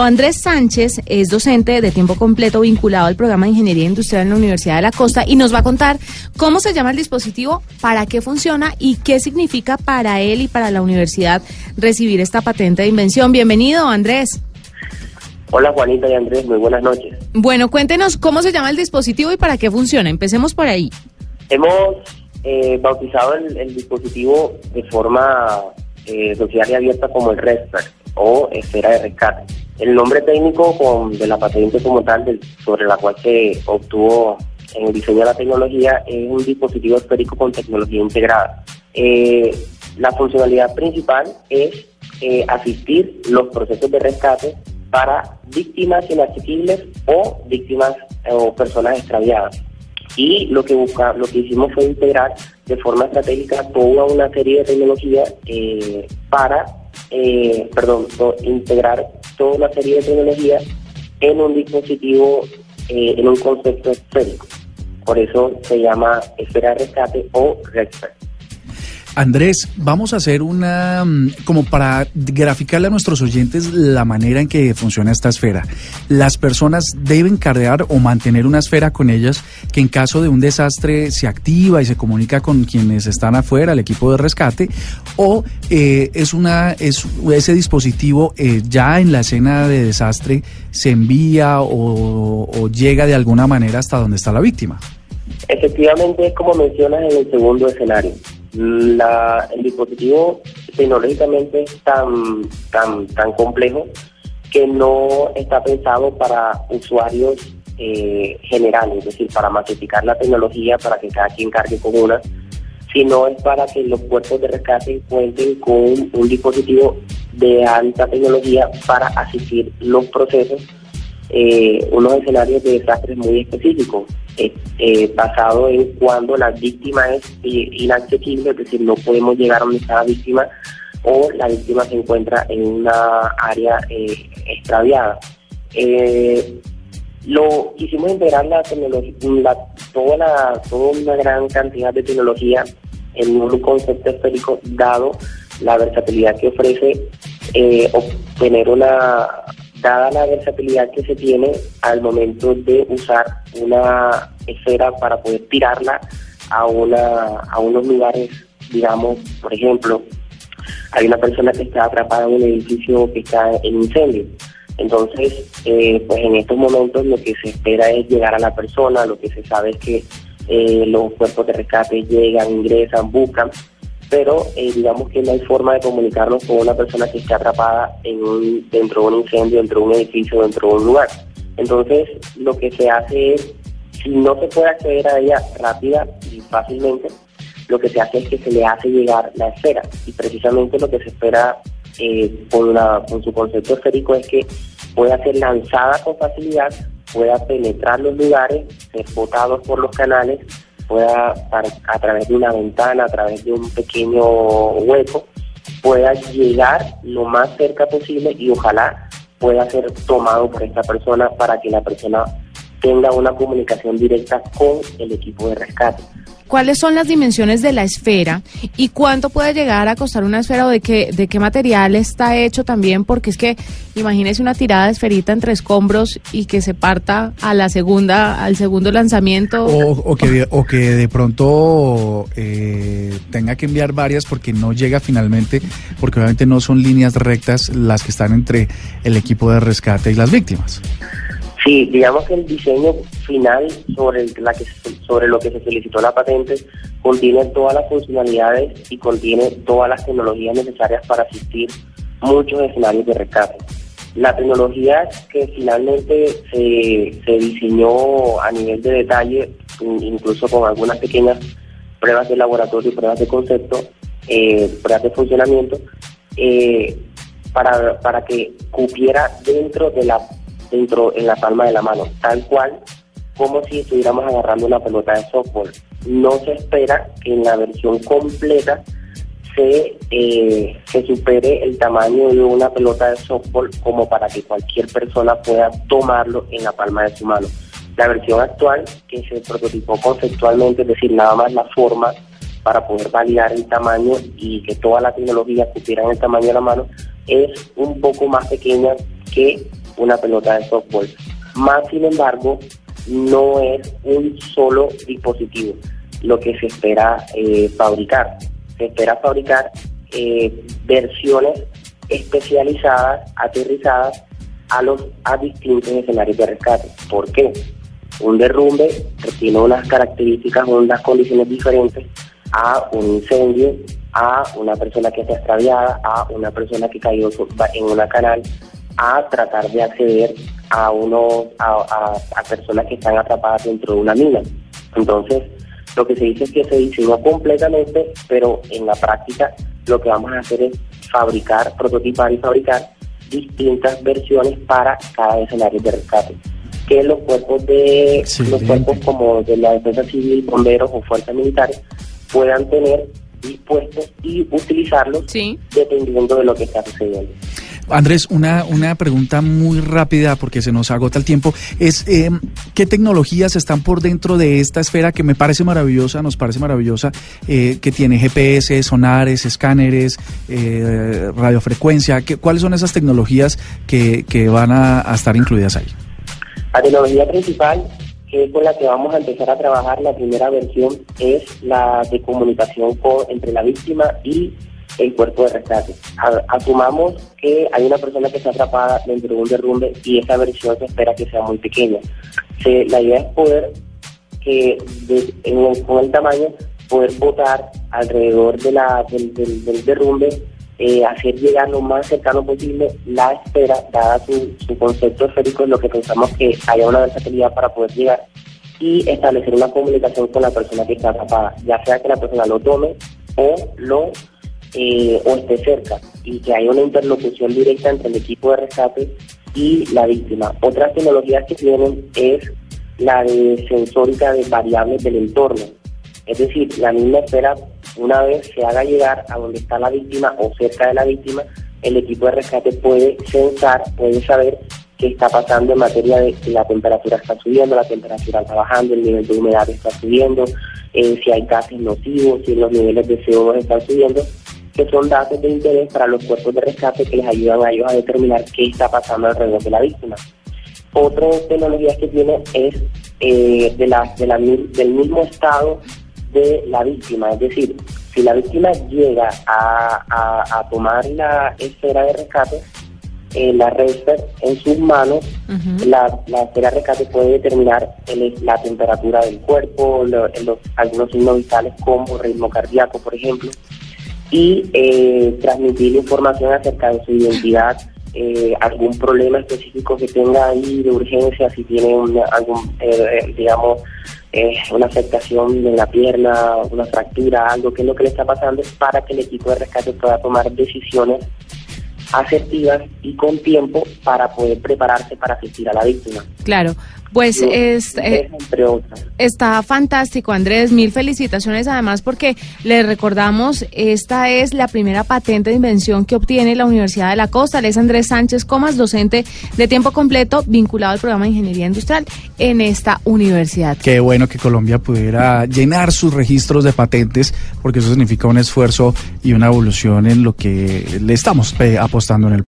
Andrés Sánchez es docente de tiempo completo vinculado al programa de Ingeniería Industrial en la Universidad de la Costa y nos va a contar cómo se llama el dispositivo, para qué funciona y qué significa para él y para la universidad recibir esta patente de invención. Bienvenido, Andrés. Hola Juanita y Andrés, muy buenas noches. Bueno, cuéntenos cómo se llama el dispositivo y para qué funciona. Empecemos por ahí. Hemos eh, bautizado el, dispositivo de forma eh, social y abierta como el RESPER o esfera de rescate. El nombre técnico con, de la patente como tal, sobre la cual se obtuvo en el diseño de la tecnología, es un dispositivo esférico con tecnología integrada. Eh, la funcionalidad principal es eh, asistir los procesos de rescate para víctimas inaccesibles o víctimas eh, o personas extraviadas. Y lo que busca, lo que hicimos fue integrar de forma estratégica toda una serie de tecnologías para eh, perdón, integrar toda una serie de tecnologías en un dispositivo, eh, en un concepto esférico. Por eso se llama esfera rescate o RESPER. Andrés, vamos a hacer una, mm, como para graficarle a nuestros oyentes la manera en que funciona esta esfera. Las personas deben cargar o mantener una esfera con ellas que en caso de un desastre se activa y se comunica con quienes están afuera, el equipo de rescate, o eh, es una, es, ese dispositivo eh, ya en la escena de desastre se envía o llega de alguna manera hasta donde está la víctima. Efectivamente, como mencionas en el segundo escenario el dispositivo tecnológicamente es tan, tan, tan complejo que no está pensado para usuarios eh, generales, es decir, para masificar la tecnología, para que cada quien cargue con una, sino es para que los cuerpos de rescate cuenten con un dispositivo de alta tecnología para asistir los procesos, eh, unos escenarios de desastres muy específicos. Eh, eh, basado en cuando la víctima es eh, inaccesible, es decir, no podemos llegar a donde está la víctima o la víctima se encuentra en una área extraviada. lo quisimos integrar la tecnología, toda, la, toda una gran cantidad de tecnología en un concepto esférico dado la versatilidad que ofrece obtener una dada la versatilidad que se tiene al momento de usar una esfera para poder tirarla a, una, a unos lugares, digamos, por ejemplo, hay una persona que está atrapada en un edificio que está en incendio. Entonces, eh, pues en estos momentos lo que se espera es llegar a la persona, lo que se sabe es que eh, los cuerpos de rescate llegan, ingresan, buscan, pero eh, digamos que no hay forma de comunicarnos con una persona que esté atrapada en un, dentro de un incendio, dentro de un edificio, dentro de un lugar. Entonces, lo que se hace es, si no se puede acceder a ella rápida y fácilmente, lo que se hace es que se le hace llegar la esfera. Y precisamente lo que se espera eh, con, con su concepto esférico es que pueda ser lanzada con facilidad, pueda penetrar los lugares, ser botados por los canales pueda, a través de una ventana, a través de un pequeño hueco, pueda llegar lo más cerca posible y ojalá pueda ser tomado por esta persona para que la persona tenga una comunicación directa con el equipo de rescate cuáles son las dimensiones de la esfera y cuánto puede llegar a costar una esfera o de qué, de qué material está hecho también, porque es que imagínese una tirada de esferita entre escombros y que se parta a la segunda, al segundo lanzamiento. O, que, o que de pronto eh, tenga que enviar varias porque no llega finalmente, porque obviamente no son líneas rectas las que están entre el equipo de rescate y las víctimas. Sí, digamos que el diseño final sobre, la que, sobre lo que se solicitó la patente contiene todas las funcionalidades y contiene todas las tecnologías necesarias para asistir muchos escenarios de rescate. La tecnología que finalmente se, se diseñó a nivel de detalle, incluso con algunas pequeñas pruebas de laboratorio, pruebas de concepto, eh, pruebas de funcionamiento, eh, para, para que cupiera dentro de la dentro en la palma de la mano, tal cual como si estuviéramos agarrando una pelota de softball. No se espera que en la versión completa se, eh, se supere el tamaño de una pelota de softball como para que cualquier persona pueda tomarlo en la palma de su mano. La versión actual, que se prototipó conceptualmente, es decir, nada más la forma para poder validar el tamaño y que toda la tecnología cupiera en el tamaño de la mano, es un poco más pequeña que una pelota de softball. Más sin embargo, no es un solo dispositivo lo que se espera eh, fabricar. Se espera fabricar eh, versiones especializadas, aterrizadas a los a distintos escenarios de rescate. ¿Por qué? Un derrumbe tiene unas características, unas condiciones diferentes a un incendio, a una persona que está extraviada, a una persona que cayó en una canal, a tratar de acceder a uno a, a, personas que están atrapadas dentro de una mina. Entonces, lo que se dice es que se diseñó completamente, pero en la práctica lo que vamos a hacer es fabricar, prototipar y fabricar distintas versiones para cada escenario de rescate. Que los cuerpos de los cuerpos como de la defensa civil, bomberos o fuerzas militares puedan tener dispuestos y utilizarlos dependiendo de lo que está sucediendo. Andrés, una, una pregunta muy rápida porque se nos agota el tiempo. Es eh, ¿qué tecnologías están por dentro de esta esfera que me parece maravillosa, nos parece maravillosa, eh, que tiene GPS, sonares, escáneres, eh, radiofrecuencia? ¿qué, ¿Cuáles son esas tecnologías que, que van a, estar incluidas ahí? La tecnología principal que es con la que vamos a empezar a trabajar, la primera versión es la de comunicación entre la víctima y el cuerpo de rescate. Asumamos que hay una persona que está atrapada dentro de un derrumbe y esa versión se espera que sea muy pequeña. la idea es poder que con el tamaño poder botar alrededor de la, del, derrumbe, eh, hacer llegar lo más cercano posible la espera, dada su, su concepto esférico, en lo que pensamos que haya una versatilidad para poder llegar y establecer una comunicación con la persona que está atrapada, ya sea que la persona lo tome o lo eh, o esté cerca y que haya una interlocución directa entre el equipo de rescate y la víctima. Otras tecnologías que tienen es la de sensórica de variables del entorno. Es decir, la misma espera, una vez se haga llegar a donde está la víctima o cerca de la víctima, el equipo de rescate puede sensar, puede saber qué está pasando en materia de si la temperatura está subiendo, la temperatura está bajando, el nivel de humedad está subiendo, eh, si hay gases nocivos, si los niveles de CO2 están subiendo que son datos de interés para los cuerpos de rescate que les ayudan a ellos a determinar qué está pasando alrededor de la víctima. Otra tecnología que tiene es eh, de la, de la, del mismo estado de la víctima, es decir, si la víctima llega a, a, tomar la esfera de rescate, eh, la Resper en sus manos, la, la, esfera de rescate puede determinar la temperatura del cuerpo, los, algunos signos vitales como ritmo cardíaco, por ejemplo, y eh, transmitir información acerca de su identidad, eh, algún problema específico que tenga ahí de urgencia, si tiene algún, eh, digamos, una afectación en la pierna, una fractura, algo que es lo que le está pasando, para que el equipo de rescate pueda tomar decisiones asertivas y con tiempo para poder prepararse para asistir a la víctima. Claro, pues es, eh, está fantástico, Andrés. Mil felicitaciones además porque le recordamos, esta es la primera patente de invención que obtiene la Universidad de la Costa. Él es Andrés Sánchez Comas, docente de tiempo completo vinculado al programa de Ingeniería Industrial en esta universidad. Qué bueno que Colombia pudiera llenar sus registros de patentes porque eso significa un esfuerzo y una evolución en lo que le estamos eh, apostando en el